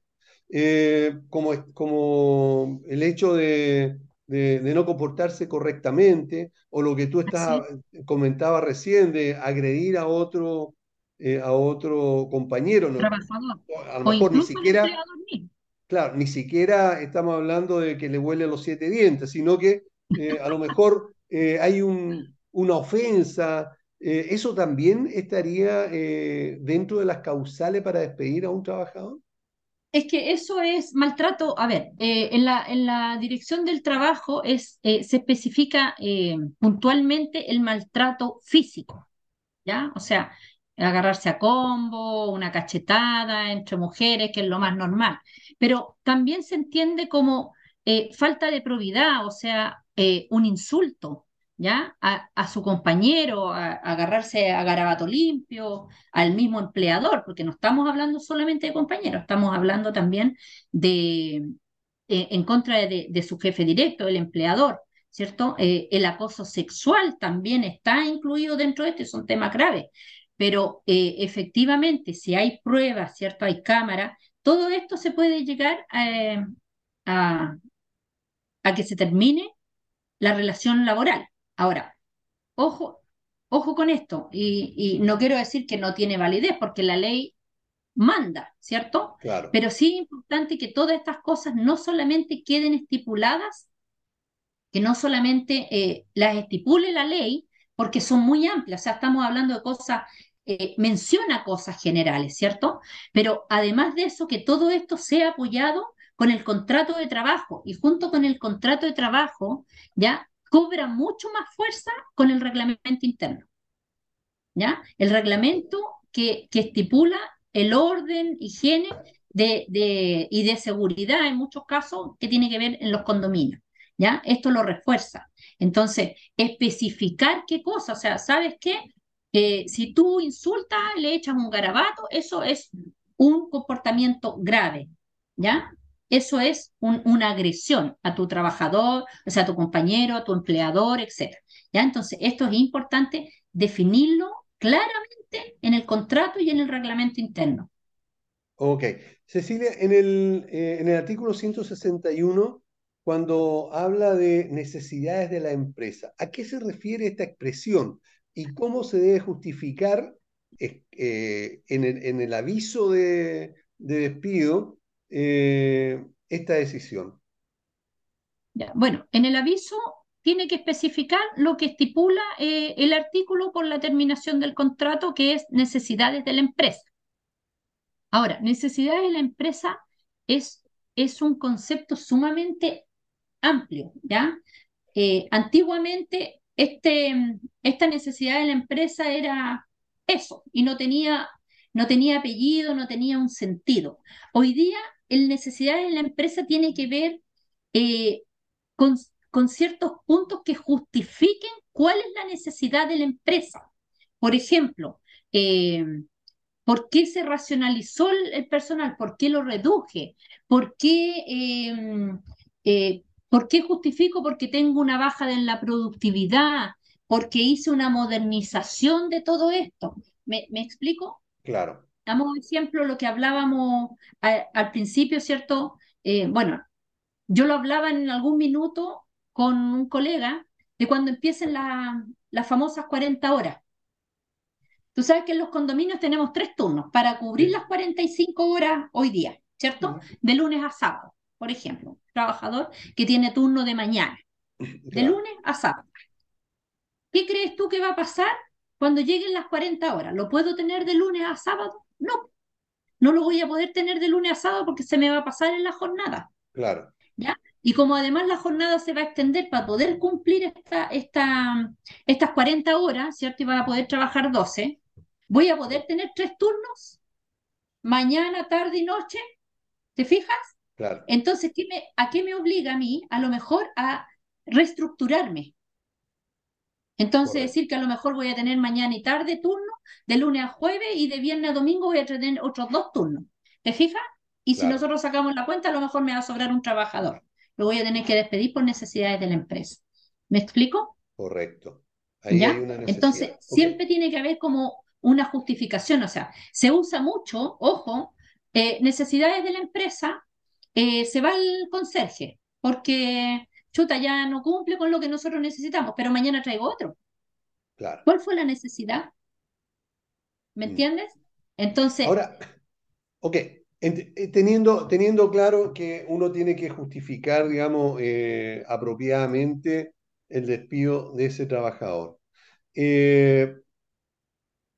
Eh, como, como el hecho de, de, no comportarse correctamente, o lo que tú estás, comentabas recién, de agredir a otro, eh, a otro compañero. ¿no? A lo mejor ni siquiera... Claro, ni siquiera estamos hablando de que le huele los siete dientes, sino que eh, a lo mejor hay un, una ofensa. ¿Eso también estaría dentro de las causales para despedir a un trabajador? Es que eso es maltrato. A ver, eh, en, la, en la dirección del trabajo es, eh, se especifica eh, puntualmente el maltrato físico, ¿ya? O sea, agarrarse a combo, una cachetada entre mujeres, que es lo más normal. Pero también se entiende como falta de probidad, o sea, un insulto, ¿ya? A, su compañero, a, agarrarse a garabato limpio, al mismo empleador, porque no estamos hablando solamente de compañeros, estamos hablando también de, eh, en contra de, su jefe directo, el empleador, ¿cierto? Eh, el acoso sexual también está incluido dentro de esto, es un tema grave, pero eh, efectivamente, si hay pruebas, ¿cierto? Hay cámara, todo esto se puede llegar a que se termine la relación laboral. Ahora, ojo, ojo con esto, y, no quiero decir que no tiene validez, porque la ley manda, ¿cierto? Claro. Pero sí es importante que todas estas cosas no solamente queden estipuladas, que no solamente eh, las estipule la ley, porque son muy amplias, o sea, estamos hablando de cosas, eh, menciona cosas generales, ¿cierto? Pero además de eso, que todo esto sea apoyado con el contrato de trabajo y junto con el contrato de trabajo, ya cobra mucho más fuerza con el reglamento interno. ¿Ya? El reglamento que, que estipula el orden, higiene de, de, y de seguridad en muchos casos que tiene que ver en los condominios. ¿ya? Esto lo refuerza. Entonces, especificar qué cosa, o sea, ¿sabes qué? Eh, si tú insultas, le echas un garabato, eso es un comportamiento grave, ¿ya? Eso es una agresión a tu trabajador, o sea, a tu compañero, a tu empleador, etc. ¿Ya? Entonces, esto es importante definirlo claramente en el contrato y en el reglamento interno. Ok. Cecilia, en el, eh, artículo 161, cuando habla de necesidades de la empresa, ¿a qué se refiere esta expresión y cómo se debe justificar eh, en, el, en, el, aviso de despido eh, esta decisión? Bueno, en el aviso tiene que especificar lo que estipula eh, el artículo por la terminación del contrato, que es necesidades de la empresa. Ahora, necesidades de la empresa es, es un concepto sumamente amplio, ¿ya? Eh, antiguamente, este, esta necesidad de la empresa era eso, y no tenía, no tenía apellido, no tenía un sentido. Hoy día, el necesidad de la empresa tiene que ver eh, con con ciertos puntos que justifiquen cuál es la necesidad de la empresa. Por ejemplo, eh, ¿por qué se racionalizó el, personal? ¿Por qué lo reduje? ¿Por qué, em, eh, ¿Por qué justifico? Porque tengo una baja en la productividad, porque hice una modernización de todo esto. ¿Me, explico? Claro. Damos ejemplo lo que hablábamos al principio, ¿cierto? Eh, bueno, yo lo hablaba en algún minuto con un colega de cuando empiecen las famosas 40 horas. Tú sabes que en los condominios tenemos tres turnos para cubrir las 45 horas hoy día, ¿cierto? De lunes a sábado, por ejemplo. Trabajador que tiene turno de mañana, de lunes a sábado. ¿Qué crees tú que va a pasar cuando lleguen las 40 horas? ¿Lo puedo tener de lunes a sábado? No. No lo voy a poder tener de lunes a sábado porque se me va a pasar en la jornada. Claro. ¿Ya? Y como además la jornada se va a extender para poder cumplir esta, esta, estas 40 horas, ¿cierto? Y van a poder trabajar 12, voy a poder tener tres turnos, mañana, tarde y noche, ¿te fijas? Claro. Entonces, ¿qué me, ¿a qué me obliga a mí? A lo mejor a reestructurarme. Entonces, decir que a lo mejor voy a tener mañana y tarde turno, de lunes a jueves y de viernes a domingo voy a tener otros dos turnos. ¿Te fijas? Y si nosotros sacamos la cuenta, a lo mejor me va a sobrar un trabajador lo voy a tener que despedir por necesidades de la empresa. ¿Me explico? Correcto. Ahí Hay una Entonces, siempre tiene que haber como una justificación, o sea, se usa mucho, ojo, eh, necesidades de la empresa, eh, se va al conserje, porque chuta ya no cumple con lo que nosotros necesitamos, pero mañana traigo otro. Claro. ¿Cuál fue la necesidad? ¿Me mm. entiendes? Entonces. Ahora, ok, eh, teniendo, teniendo claro que uno tiene que justificar, digamos, eh, apropiadamente el despido de ese trabajador. Eh,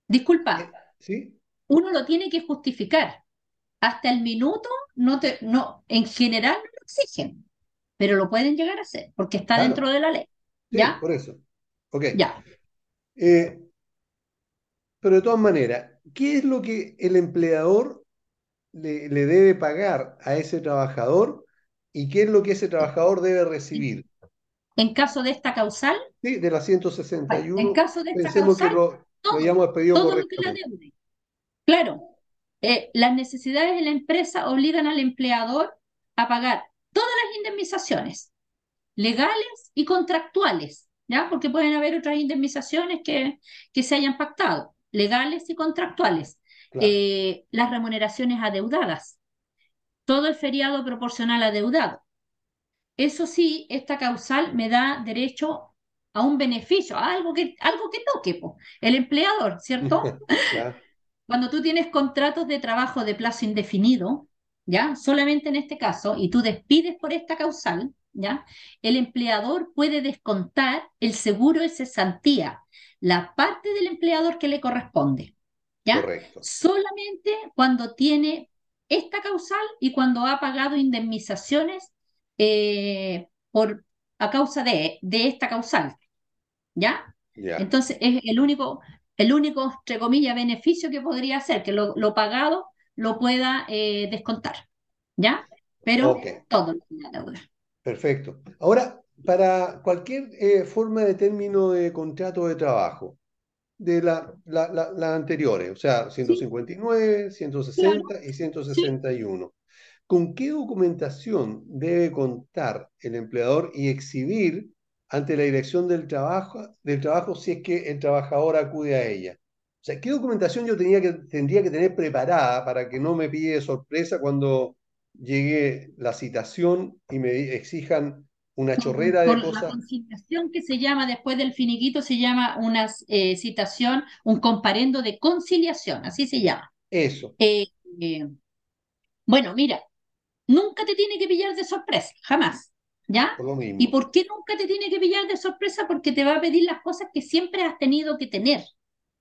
Disculpa. ¿Sí? Uno lo tiene que justificar. Hasta el minuto, no te, no, en general no lo exigen, pero lo pueden llegar a hacer porque está dentro de la ley. ¿Ya? por eso. Ok. Ya. pero de todas maneras, ¿qué es lo que el empleador le, debe pagar a ese trabajador y qué es lo que ese trabajador debe recibir. En caso de esta causal. Sí, de la 161. En caso de esta pensemos que lo, todo lo que la deude. Claro, eh, las necesidades de la empresa obligan al empleador a pagar todas las indemnizaciones legales y contractuales, ¿ya? Porque pueden haber otras indemnizaciones que, que se hayan pactado, legales y contractuales. Eh, las remuneraciones adeudadas, todo el feriado proporcional adeudado. Eso sí, esta causal me da derecho a un beneficio, a algo que, algo que toque, el empleador, ¿cierto? [laughs] Cuando tú tienes contratos de trabajo de plazo indefinido, ¿ya? Solamente en este caso, y tú despides por esta causal, ¿ya? El empleador puede descontar el seguro de cesantía, la parte del empleador que le corresponde. ¿ya? Solamente cuando tiene esta causal y cuando ha pagado indemnizaciones eh, por, a causa de, de esta causal, ¿ya? Entonces es el único, el único, entre comillas, beneficio que podría ser que lo, pagado lo pueda eh, descontar, ¿ya? Pero todo lo la deuda. Perfecto. Ahora, para cualquier eh, forma de término de contrato de trabajo, de las la, anteriores, o sea, 159, 160 y 161. ¿Con qué documentación debe contar el empleador y exhibir ante la dirección del trabajo, del trabajo si es que el trabajador acude a ella? O sea, ¿qué documentación yo tenía que, tendría que tener preparada para que no me pille sorpresa cuando llegue la citación y me exijan una chorrera de cosas. La conciliación que se llama después del finiquito se llama una eh, citación, un comparendo de conciliación, así se llama. Eso. Eh, eh, bueno, mira, nunca te tiene que pillar de sorpresa, jamás. ¿Ya? ¿Y por qué nunca te tiene que pillar de sorpresa? Porque te va a pedir las cosas que siempre has tenido que tener.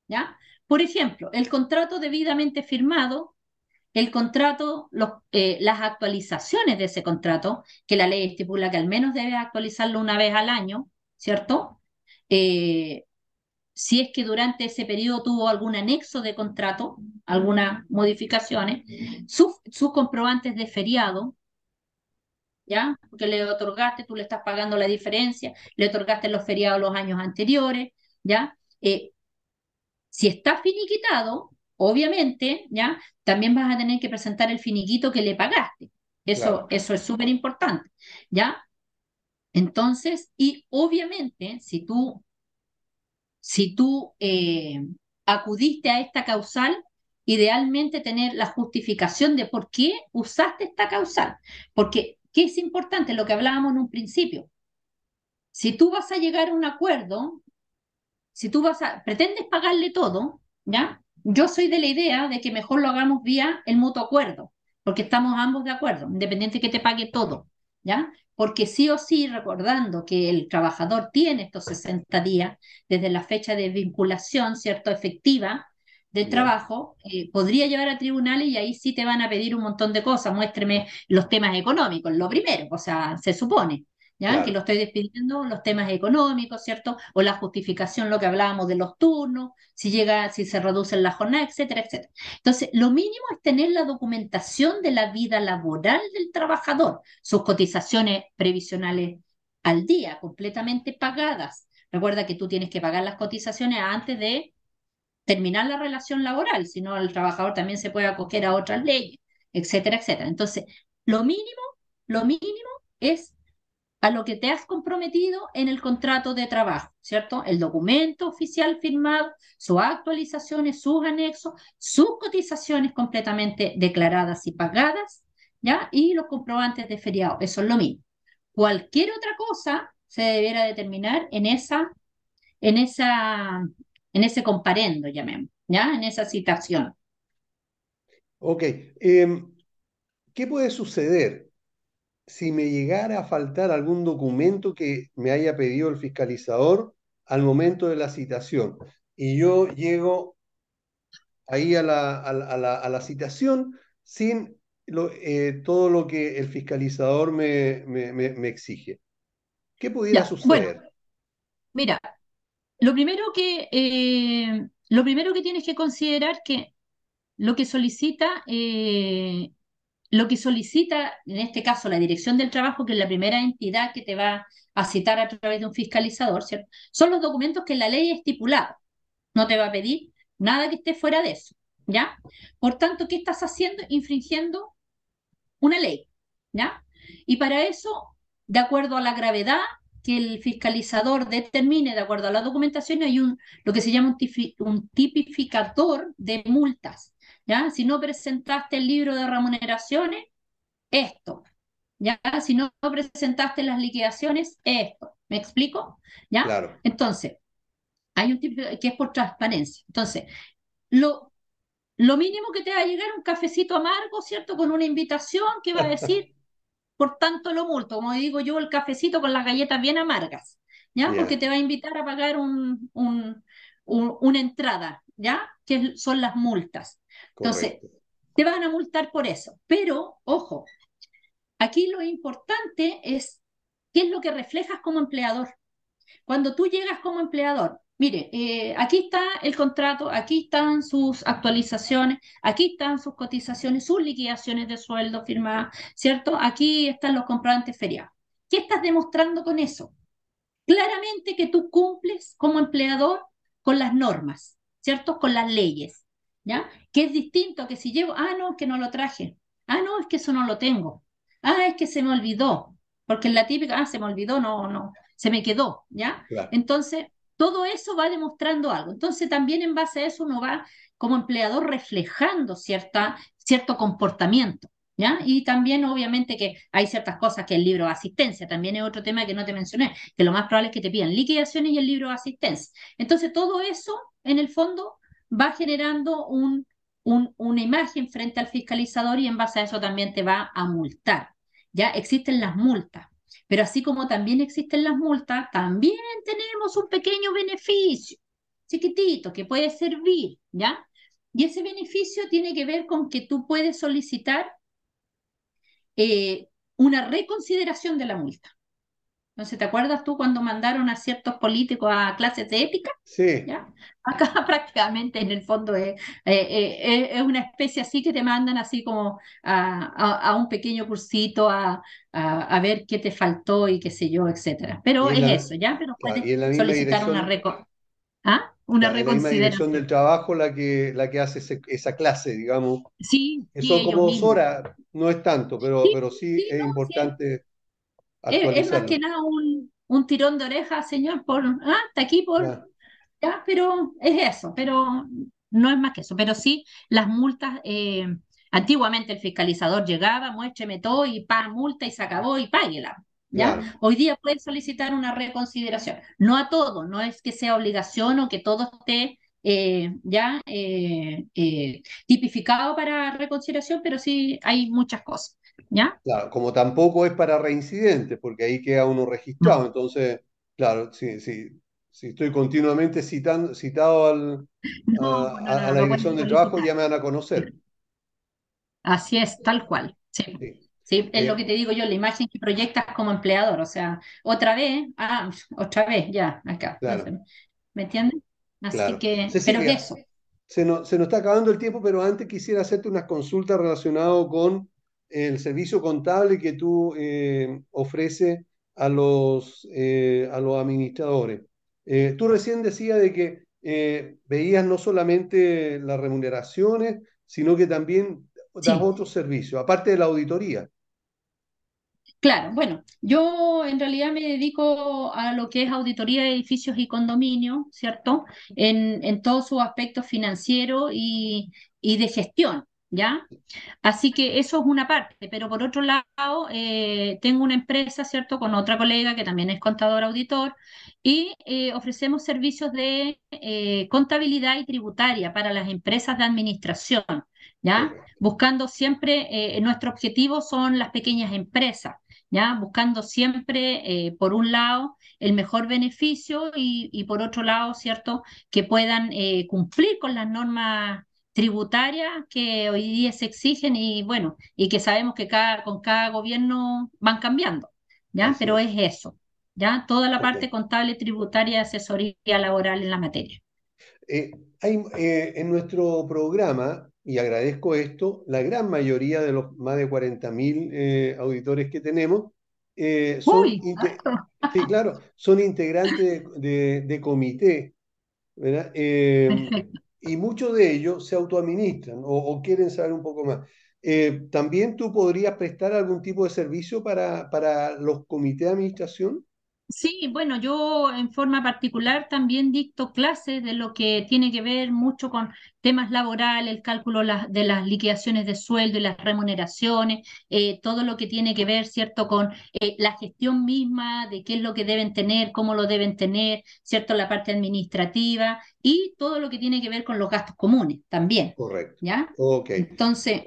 ¿Ya? Por ejemplo, el contrato debidamente firmado el contrato, eh, las actualizaciones de ese contrato, que la ley estipula que al menos debe actualizarlo una vez al año, ¿cierto? Eh, si es que durante ese periodo tuvo algún anexo de contrato, algunas modificaciones, sus, comprobantes de feriado, ¿ya? Porque le otorgaste, tú le estás pagando la diferencia, le otorgaste los feriados los años anteriores, ¿ya? Eh, si está finiquitado, obviamente, ¿ya? También vas a tener que presentar el finiquito que le pagaste. Eso, eso es súper importante, ¿ya? Entonces, y obviamente, si tú, si tú eh, acudiste a esta causal, idealmente tener la justificación de por qué usaste esta causal. Porque, ¿qué es importante? Lo que hablábamos en un principio. Si tú vas a llegar a un acuerdo, si tú vas a, pretendes pagarle todo, ¿ya? Yo soy de la idea de que mejor lo hagamos vía el mutuo acuerdo, porque estamos ambos de acuerdo, independiente que te pague todo, ¿ya? Porque sí o sí, recordando que el trabajador tiene estos 60 días desde la fecha de vinculación, ¿cierto?, efectiva del trabajo, eh, podría llevar a tribunales y ahí sí te van a pedir un montón de cosas. Muéstreme los temas económicos, lo primero, o sea, se supone. ¿Ya? Que lo estoy despidiendo, los temas económicos, ¿cierto? O la justificación, lo que hablábamos de los turnos, si llega, si se reduce la jornada, etcétera, etcétera. Entonces, lo mínimo es tener la documentación de la vida laboral del trabajador, sus cotizaciones previsionales al día, completamente pagadas. Recuerda que tú tienes que pagar las cotizaciones antes de terminar la relación laboral, si no el trabajador también se puede acoger a otras leyes, etcétera, etcétera. Entonces, lo mínimo, lo mínimo es a lo que te has comprometido en el contrato de trabajo, ¿cierto? El documento oficial firmado, sus actualizaciones, sus anexos, sus cotizaciones completamente declaradas y pagadas, ¿ya? Y los comprobantes de feriado, eso es lo mismo. Cualquier otra cosa se debiera determinar en esa, en esa, en ese comparendo, llamemos, ¿ya? En esa citación. Ok. Em, ¿Qué puede suceder si me llegara a faltar algún documento que me haya pedido el fiscalizador al momento de la citación y yo llego ahí a la, a la, a la, citación sin eh, todo lo que el fiscalizador me, me, me, exige. ¿Qué pudiera suceder? mira, lo primero que eh, lo primero que tienes que considerar que lo que solicita eh, lo que solicita, en este caso, la Dirección del Trabajo, que es la primera entidad que te va a citar a través de un fiscalizador, ¿cierto? Son los documentos que la ley ha. No te va a pedir nada que esté fuera de eso, ¿ya? Por tanto, ¿qué estás haciendo? Infringiendo una ley, ¿ya? Y para eso, de acuerdo a la gravedad que el fiscalizador determine, de acuerdo a la documentación, hay un, lo que se llama un tipificador de multas, ¿ya? Si no presentaste el libro de remuneraciones, esto, ¿ya? Si no presentaste las liquidaciones, esto. ¿Me explico? ¿Ya? Claro. Entonces, hay un tipo que es por transparencia. Entonces, lo, lo mínimo que te va a llegar un cafecito amargo, ¿cierto? Con una invitación que va a decir, [laughs] por tanto lo multo, como digo yo, el cafecito con las galletas bien amargas, ¿ya? Porque te va a invitar a pagar un, un, una entrada, ¿ya? Que son las multas. Entonces, te van a multar por eso. Pero, ojo, aquí lo importante es qué es lo que reflejas como empleador. Cuando tú llegas como empleador Mire, eh, aquí está el contrato, aquí están sus actualizaciones, aquí están sus cotizaciones, sus liquidaciones de sueldo firmadas, ¿cierto? Aquí están los comprobantes feriados. ¿Qué estás demostrando con eso? Claramente que tú cumples como empleador con las normas, ¿cierto? Con las leyes, ¿ya? Que es distinto a que si llevo, ah, no, es que no lo traje, ah, no, es que eso no lo tengo, ah, es que se me olvidó, porque en la típica, ah, se me olvidó, no, no, se me quedó, ¿ya? Entonces, todo eso va demostrando algo. Entonces, también en base a eso uno va como empleador reflejando cierta, cierto comportamiento. ¿Ya? Y también, obviamente, que hay ciertas cosas que el libro de asistencia, también es otro tema que no te mencioné, que lo más probable es que te pidan liquidaciones y el libro de asistencia. Entonces, todo eso, en el fondo, va generando un, un, una imagen frente al fiscalizador y en base a eso también te va a multar. Ya existen las multas. Pero así como también existen las multas, también tenemos un pequeño beneficio, chiquitito, que puede servir, ¿ya? Y ese beneficio tiene que ver con que tú puedes solicitar eh, una reconsideración de la multa. Entonces, ¿te acuerdas tú cuando mandaron a ciertos políticos a clases de ética? Sí. ¿Ya? Acá [laughs] prácticamente en el fondo es, eh, eh, es, una especie así que te mandan así como a, a, un pequeño cursito a, a, ver qué te faltó y qué sé yo, etcétera. Pero es eso, ¿ya? Pero puedes solicitar una, reco ¿Ah? una reconsideración. La dirección del trabajo la que, la que hace esa clase, digamos. Sí. Son como dos horas, no es tanto, pero sí, pero sí, es importante es, más que nada un, un, tirón de oreja, señor, por, ah, está aquí por, ya. pero es eso, pero no es más que eso, pero sí las multas, eh, antiguamente el fiscalizador llegaba, muéstreme todo y pa, multa y se acabó y páguela. ¿Ya? Hoy día puede solicitar una reconsideración. No a todo, no es que sea obligación o que todo esté eh, ya eh, tipificado para reconsideración, pero sí hay muchas cosas. ¿Ya? Claro, como tampoco es para reincidentes, porque ahí queda uno registrado. Entonces, claro, si, si, si estoy continuamente citando, citado al, [laughs] a, la dirección de trabajo, ya me van a conocer. Así es, tal cual. Sí. sí. es lo eh, que te digo yo, la imagen que proyectas como empleador. O sea, otra vez, ah, otra vez, ya, acá. ¿Me entiendes? Así que, pero eso. Se nos, se nos está acabando el tiempo, pero antes quisiera hacerte unas consultas relacionadas con el servicio contable que tú eh, ofreces a los, eh, a los administradores. Eh, tú recién decías de que veías no solamente las remuneraciones, sino que también das otros servicios, aparte de la auditoría. Claro, bueno, yo en realidad me dedico a lo que es auditoría de edificios y condominios, ¿cierto? En, en todos sus aspectos financieros y, y de gestión. ¿Ya? Así que eso es una parte, pero por otro lado, eh, tengo una empresa, ¿cierto?, con otra colega que también es contador auditor y eh, ofrecemos servicios de eh, contabilidad y tributaria para las empresas de administración, ¿ya? Buscando siempre, nuestro objetivo son las pequeñas empresas, ¿ya? Buscando siempre, por un lado, el mejor beneficio y, y, por otro lado, ¿cierto?, que puedan cumplir con las normas tributarias que hoy día se exigen y bueno, y que sabemos que cada, con cada gobierno van cambiando, ¿ya? Pero es eso, ¿ya? Toda la parte contable, tributaria, asesoría laboral en la materia. Eh, hay, eh, en nuestro programa, y agradezco esto, la gran mayoría de los más de 40.000 eh, auditores que tenemos son, sí, claro, son integrantes de, de comité, ¿verdad? [laughs] Perfecto y muchos de ellos se autoadministran o, quieren saber un poco más. Eh, ¿También tú podrías prestar algún tipo de servicio para, para los comités de administración? Sí, bueno, yo en forma particular también dicto clases de lo que tiene que ver mucho con temas laborales, el cálculo de las liquidaciones de sueldo y las remuneraciones, eh, todo lo que tiene que ver, ¿cierto?, con eh, la gestión misma de qué es lo que deben tener, cómo lo deben tener, ¿cierto?, la parte administrativa y todo lo que tiene que ver con los gastos comunes también. Correcto. ¿Ya? Ok. Entonces,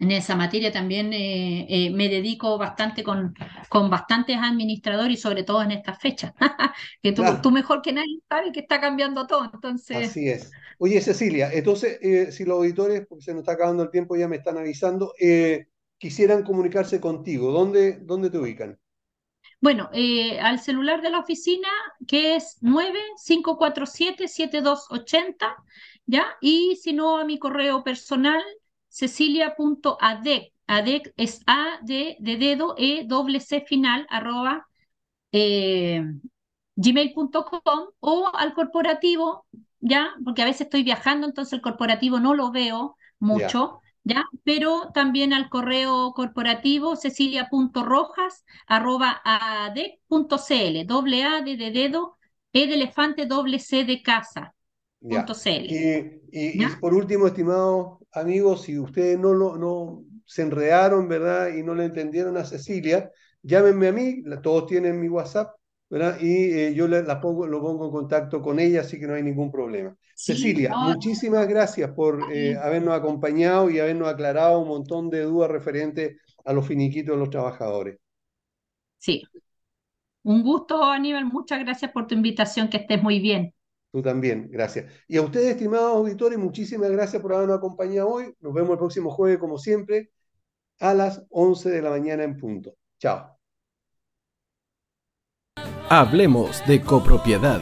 en esa materia también eh, eh, me dedico bastante con, con bastantes administradores y sobre todo en estas fechas, [laughs] que tú, mejor que nadie sabes que está cambiando todo. Entonces... Así es. Oye, Cecilia, entonces, eh, si los auditores, porque se nos está acabando el tiempo, ya me están avisando, quisieran comunicarse contigo, ¿dónde, dónde te ubican? Bueno, eh, al celular de la oficina, que es 9547-7280, ¿ya? Y si no, a mi correo personal, cecilia.adec, adec es A de, de dedo, E doble C final, arroba eh, gmail.com o al corporativo, ¿ya? Porque a veces estoy viajando, entonces el corporativo no lo veo mucho. ¿ya? Pero también al correo corporativo cecilia.rojas arroba adec.cl, doble A de, dedo, E de elefante, doble C de casa. Y, por último, estimados amigos, si ustedes no, lo, no se enredaron, ¿verdad? Y no le entendieron a Cecilia, llámenme a mí, todos tienen mi WhatsApp, ¿verdad? Y eh, yo la pongo, lo pongo en contacto con ella, así que no hay ningún problema. Cecilia, muchísimas gracias por eh, habernos acompañado y habernos aclarado un montón de dudas referentes a los finiquitos de los trabajadores. Sí. Un gusto, Aníbal. Muchas gracias por tu invitación. Que estés muy bien. Tú también, gracias. Y a ustedes, estimados auditores, muchísimas gracias por habernos acompañado hoy. Nos vemos el próximo jueves, como siempre, a las 11 de la mañana en punto. Chao. Hablemos de copropiedad.